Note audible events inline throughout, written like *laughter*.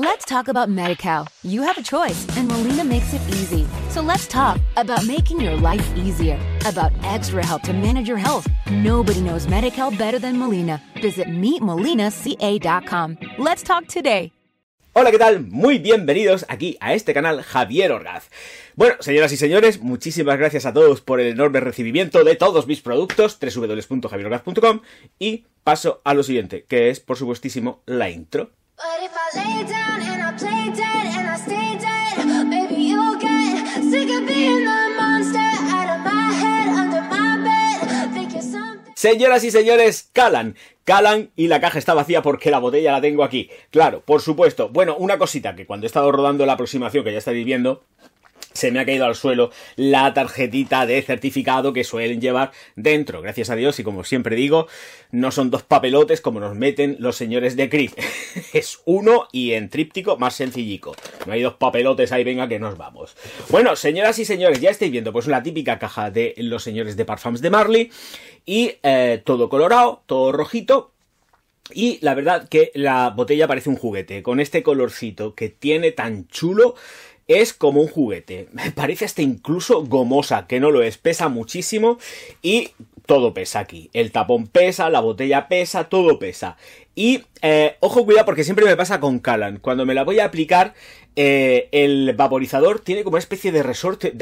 Let's talk about MediCal. You have a choice, and Molina makes it easy. So let's talk about making your life easier, about extra help to manage your health. Nobody knows MediCal better than Molina. Visit meetmolinaca.com. Let's talk today. Hola, ¿qué tal? Muy bienvenidos aquí a este canal Javier Orgaz. Bueno, señoras y señores, muchísimas gracias a todos por el enorme recibimiento de todos mis productos, www.javierorgaz.com y paso a lo siguiente, que es, por supuestísimo, la intro. Señoras y señores, calan, calan y la caja está vacía porque la botella la tengo aquí. Claro, por supuesto. Bueno, una cosita que cuando he estado rodando la aproximación que ya estáis viendo, se me ha caído al suelo la tarjetita de certificado que suelen llevar dentro. Gracias a Dios, y como siempre digo, no son dos papelotes como nos meten los señores de Crit. *laughs* es uno y en tríptico más sencillico. No hay dos papelotes ahí, venga que nos vamos. Bueno, señoras y señores, ya estáis viendo pues la típica caja de los señores de Parfums de Marley. Y eh, todo colorado, todo rojito. Y la verdad que la botella parece un juguete, con este colorcito que tiene tan chulo es como un juguete. *laughs* Me parece hasta incluso gomosa, que no lo es. Pesa muchísimo y todo pesa aquí. El tapón pesa, la botella pesa, todo pesa. Y eh, ojo, cuidado, porque siempre me pasa con Calan. Cuando me la voy a aplicar, eh, el vaporizador tiene como una especie de resorte.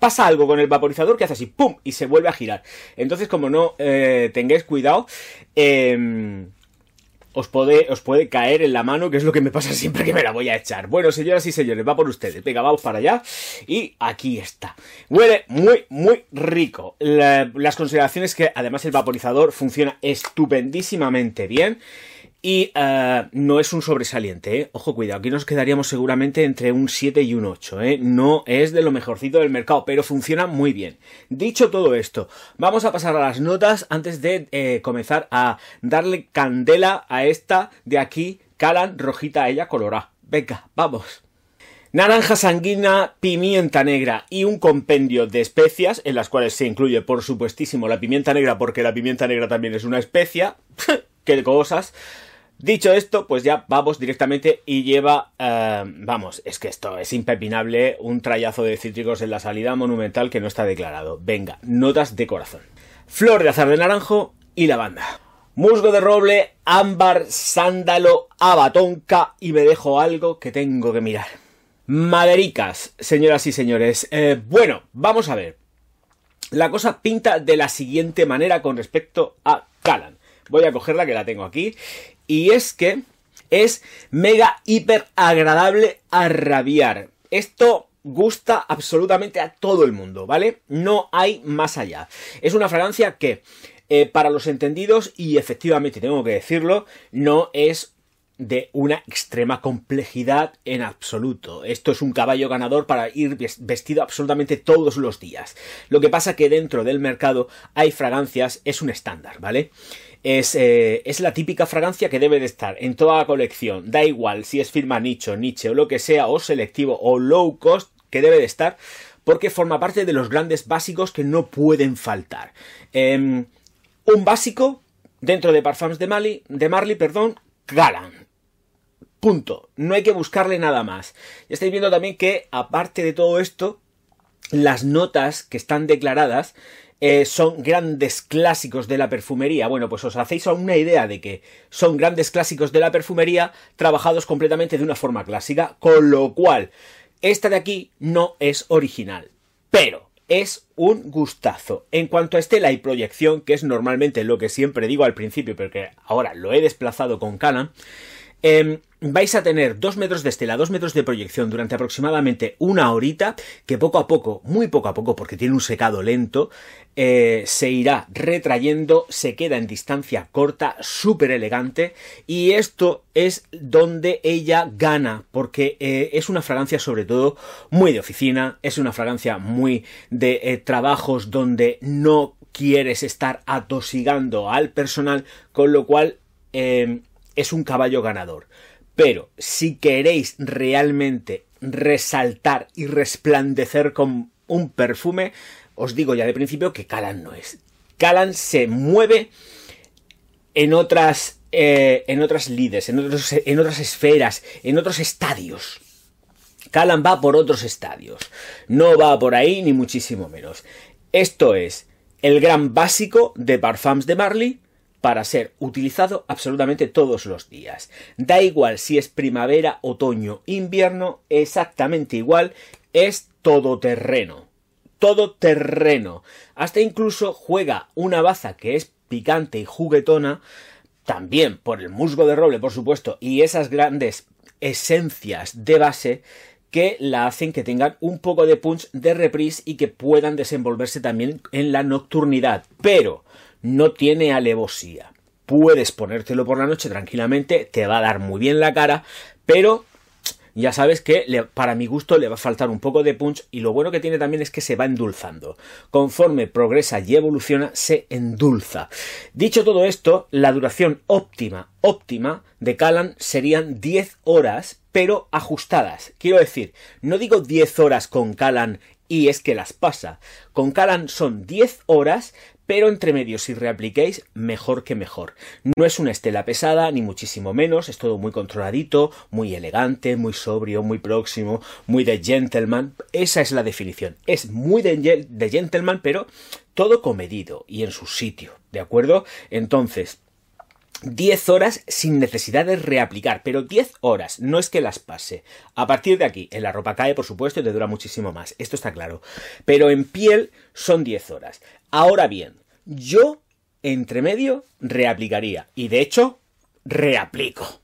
pasa algo con el vaporizador que hace así, ¡pum! y se vuelve a girar. Entonces, como no eh, tengáis cuidado, eh, os puede, os puede caer en la mano, que es lo que me pasa siempre que me la voy a echar. Bueno, señoras y señores, va por ustedes. Venga, vamos para allá. Y aquí está. Huele muy, muy rico. las consideraciones que además el vaporizador funciona estupendísimamente bien. Y eh, no es un sobresaliente, ¿eh? Ojo, cuidado, aquí nos quedaríamos seguramente entre un 7 y un 8, ¿eh? No es de lo mejorcito del mercado, pero funciona muy bien. Dicho todo esto, vamos a pasar a las notas antes de eh, comenzar a darle candela a esta de aquí, Calan Rojita ella colorada. Venga, vamos. Naranja sanguina, pimienta negra y un compendio de especias, en las cuales se incluye, por supuestísimo, la pimienta negra, porque la pimienta negra también es una especia. *laughs* ¡Qué cosas! Dicho esto, pues ya vamos directamente y lleva, eh, vamos, es que esto es impepinable, un trayazo de cítricos en la salida monumental que no está declarado. Venga, notas de corazón. Flor de azar de naranjo y lavanda. Musgo de roble, ámbar, sándalo, abatonca y me dejo algo que tengo que mirar. Madericas, señoras y señores. Eh, bueno, vamos a ver. La cosa pinta de la siguiente manera con respecto a Calan. Voy a cogerla que la tengo aquí y es que es mega hiper agradable a rabiar. Esto gusta absolutamente a todo el mundo, ¿vale? No hay más allá. Es una fragancia que, eh, para los entendidos, y efectivamente tengo que decirlo, no es de una extrema complejidad en absoluto. Esto es un caballo ganador para ir vestido absolutamente todos los días. Lo que pasa que dentro del mercado hay fragancias, es un estándar, ¿vale? Es, eh, es, la típica fragancia que debe de estar en toda la colección. Da igual si es firma nicho, niche o lo que sea, o selectivo o low cost, que debe de estar, porque forma parte de los grandes básicos que no pueden faltar. Em, un básico dentro de Parfums de Marley, de Marley, perdón, Galan. Punto. No hay que buscarle nada más. Ya estáis viendo también que, aparte de todo esto, las notas que están declaradas eh, son grandes clásicos de la perfumería. Bueno, pues os hacéis una idea de que son grandes clásicos de la perfumería trabajados completamente de una forma clásica, con lo cual esta de aquí no es original, pero es un gustazo. En cuanto a estela y proyección, que es normalmente lo que siempre digo al principio, pero que ahora lo he desplazado con Canon, eh, vais a tener dos metros de estela, dos metros de proyección durante aproximadamente una horita, que poco a poco, muy poco a poco, porque tiene un secado lento, eh, se irá retrayendo, se queda en distancia corta, súper elegante, y esto es donde ella gana, porque eh, es una fragancia sobre todo muy de oficina, es una fragancia muy de eh, trabajos donde no quieres estar atosigando al personal, con lo cual es un caballo ganador. Pero si queréis realmente resaltar y resplandecer con un perfume, os digo ya de principio que Calan no es. Calan se mueve en otras eh, en otras líderes, en, en otras esferas, en otros estadios. Callan va por otros estadios. No va por ahí ni muchísimo menos. Esto es el gran básico de Parfums de Marley para ser utilizado absolutamente todos los días. Da igual si es primavera, otoño, invierno, exactamente igual, es todoterreno. Todoterreno. Hasta incluso juega una baza que es picante y juguetona, también por el musgo de roble, por supuesto, y esas grandes esencias de base que la hacen que tengan un poco de punch de reprise y que puedan desenvolverse también en la nocturnidad. Pero no tiene alevosía. Puedes ponértelo por la noche tranquilamente, te va a dar muy bien la cara, pero ya sabes que para mi gusto le va a faltar un poco de punch y lo bueno que tiene también es que se va endulzando. Conforme progresa y evoluciona, se endulza. Dicho todo esto, la duración óptima, óptima de Callan serían 10 horas, pero ajustadas. Quiero decir, no digo 10 horas con Callan y es que las pasa. Con Callan son 10 horas, pero entre medio si reapliquéis, mejor que mejor. No es una estela pesada, ni muchísimo menos, es todo muy controladito, muy elegante, muy sobrio, muy próximo, muy de gentleman. Esa es la definición. Es muy de, de gentleman, pero todo comedido y en su sitio, ¿de acuerdo? Entonces, 10 horas sin necesidad de reaplicar, pero 10 horas, no es que las pase. A partir de aquí, en la ropa cae, por supuesto, y te dura muchísimo más, esto está claro. Pero en piel son 10 horas. Ahora bien, yo, entre medio, reaplicaría. Y de hecho, reaplico.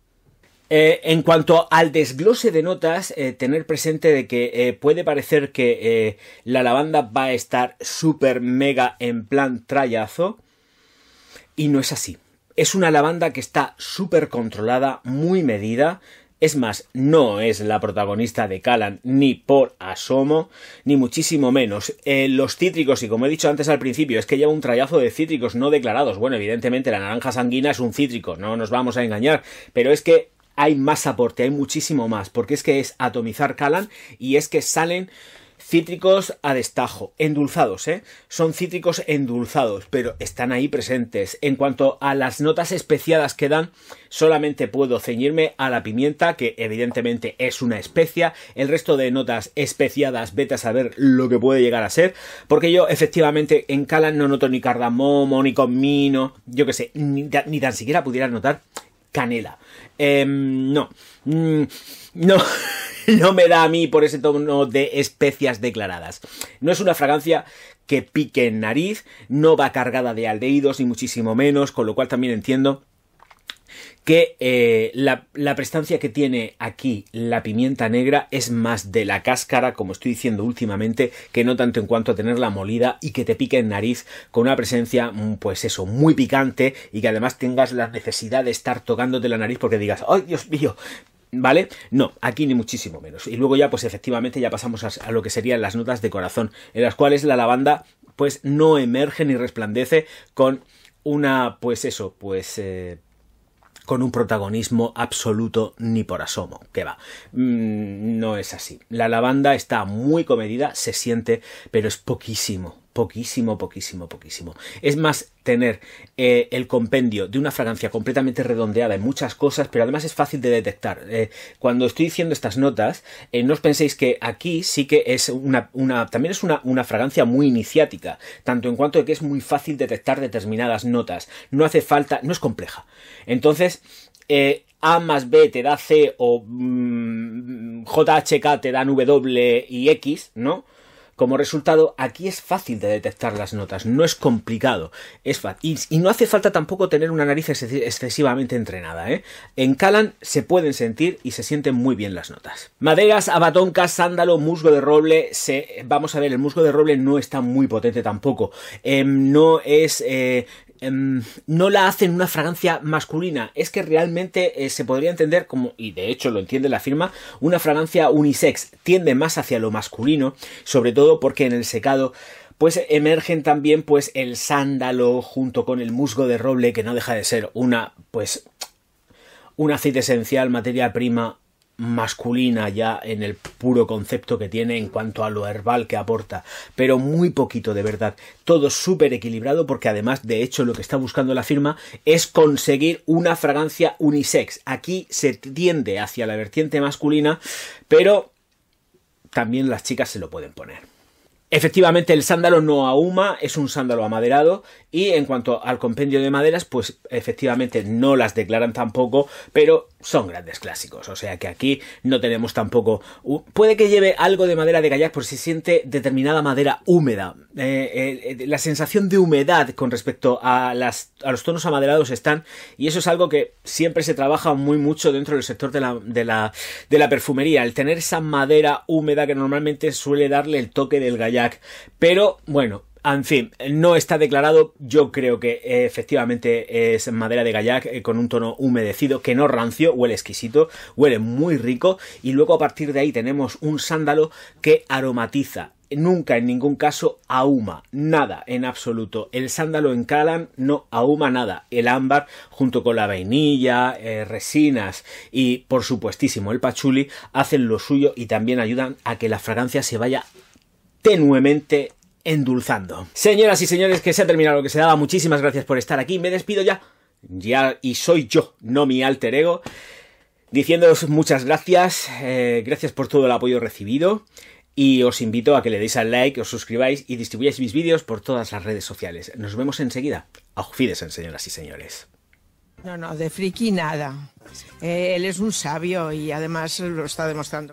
Eh, en cuanto al desglose de notas, eh, tener presente de que eh, puede parecer que la lavanda va a estar súper mega en plan trayazo. Y no es así. Es una lavanda que está súper controlada, muy medida. Es más, no es la protagonista de Callan ni por asomo, ni muchísimo menos. Eh, los cítricos, y como he dicho antes al principio, es que lleva un trayazo de cítricos no declarados. Bueno, evidentemente la naranja sanguina es un cítrico, no nos vamos a engañar, pero es que hay más aporte, hay muchísimo más, porque es que es atomizar Callan y es que salen Cítricos a destajo, endulzados, ¿eh? Son cítricos endulzados, pero están ahí presentes. En cuanto a las notas especiadas que dan, solamente puedo ceñirme a la pimienta, que evidentemente es una especia. El resto de notas especiadas, vete a saber lo que puede llegar a ser, porque yo efectivamente en Calan no noto ni cardamomo, ni comino, yo que sé, ni, tan siquiera pudiera notar canela. Em, no, mm, no. *laughs* *laughs* no me da a mí por ese tono de especias declaradas. No es una fragancia que pique en nariz, no va cargada de aldehídos ni muchísimo menos, con lo cual también entiendo que eh, la, la, prestancia que tiene aquí la pimienta negra es más de la cáscara, como estoy diciendo últimamente, que no tanto en cuanto a tenerla molida y que te pique en nariz con una presencia, mm, pues eso, muy picante y que además tengas la necesidad de estar tocándote la nariz porque digas, ¡ay, Dios mío! ¿Vale? No, aquí ni muchísimo menos. Y luego ya, pues efectivamente, ya pasamos a, lo que serían las notas de corazón, en las cuales la lavanda, pues no emerge ni resplandece con una, pues eso, pues... Eh, con un protagonismo absoluto ni por asomo, que va. Mm, no es así. La lavanda está muy comedida, se siente, pero es poquísimo, poquísimo, poquísimo, poquísimo. Es más tener eh, el compendio de una fragancia completamente redondeada en muchas cosas, pero además es fácil de detectar. Eh, cuando estoy diciendo estas notas, eh, no os penséis que aquí sí que es una, una también es una, fragancia muy iniciática, tanto en cuanto de que es muy fácil detectar determinadas notas. No hace falta, no es compleja. Entonces, a más B te da C o mm, JHK te dan W y X, ¿no? Como resultado, aquí es fácil de detectar las notas, no es complicado, es fácil. Y, no hace falta tampoco tener una nariz excesivamente entrenada. ¿eh? En Calan se pueden sentir y se sienten muy bien las notas. Maderas, abatoncas, sándalo, musgo de roble. Vamos a ver, el musgo de roble no está muy potente tampoco. Em, no es eh, no la hacen una fragancia masculina. Es que realmente eh, se podría entender como, y de hecho lo entiende la firma, una fragancia unisex. Tiende más hacia lo masculino, sobre todo porque en el secado pues emergen también pues el sándalo junto con el musgo de roble que no deja de ser una pues un aceite esencial, materia prima masculina ya en el puro concepto que tiene en cuanto a lo herbal que aporta, pero muy poquito de verdad. Todo súper equilibrado porque además de hecho lo que está buscando la firma es conseguir una fragancia unisex. Aquí se tiende hacia la vertiente masculina, pero también las chicas se lo pueden poner. Efectivamente, el sándalo no ahuma, es un sándalo amaderado y en cuanto al compendio de maderas, pues efectivamente no las declaran tampoco, pero son grandes clásicos. O sea que aquí no tenemos tampoco. Puede que lleve algo de madera de kayak, por si siente determinada madera húmeda. Eh, eh, eh, la sensación de humedad con respecto a, los tonos amaderados están, y eso es algo que siempre se trabaja muy mucho dentro del sector de la, de la, de la perfumería. El tener esa madera húmeda que normalmente suele darle el toque del kayak. Pero bueno, en fin, no está declarado. Yo creo que eh, efectivamente es madera de gallac eh, con un tono humedecido que no rancio, huele exquisito, huele muy rico. Y luego a partir de ahí tenemos un sándalo que aromatiza. Nunca en ningún caso ahuma, nada en absoluto. El sándalo en Calan no ahuma nada. El ámbar junto con la vainilla, eh, resinas y por supuestísimo el pachuli hacen lo suyo y también ayudan a que la fragancia se vaya tenuemente endulzando. Señoras y señores, que se ha terminado lo que se daba. Muchísimas gracias por estar aquí. Me despido ya. Ya, y soy yo, no mi alter ego. Diciéndoos muchas gracias. Eh, gracias por todo el apoyo recibido. Y os invito a que le deis al like, os suscribáis y distribuyáis mis vídeos por todas las redes sociales. Nos vemos enseguida. Auf señoras y señores. No, no, de friki nada. Eh, él es un sabio y además lo está demostrando.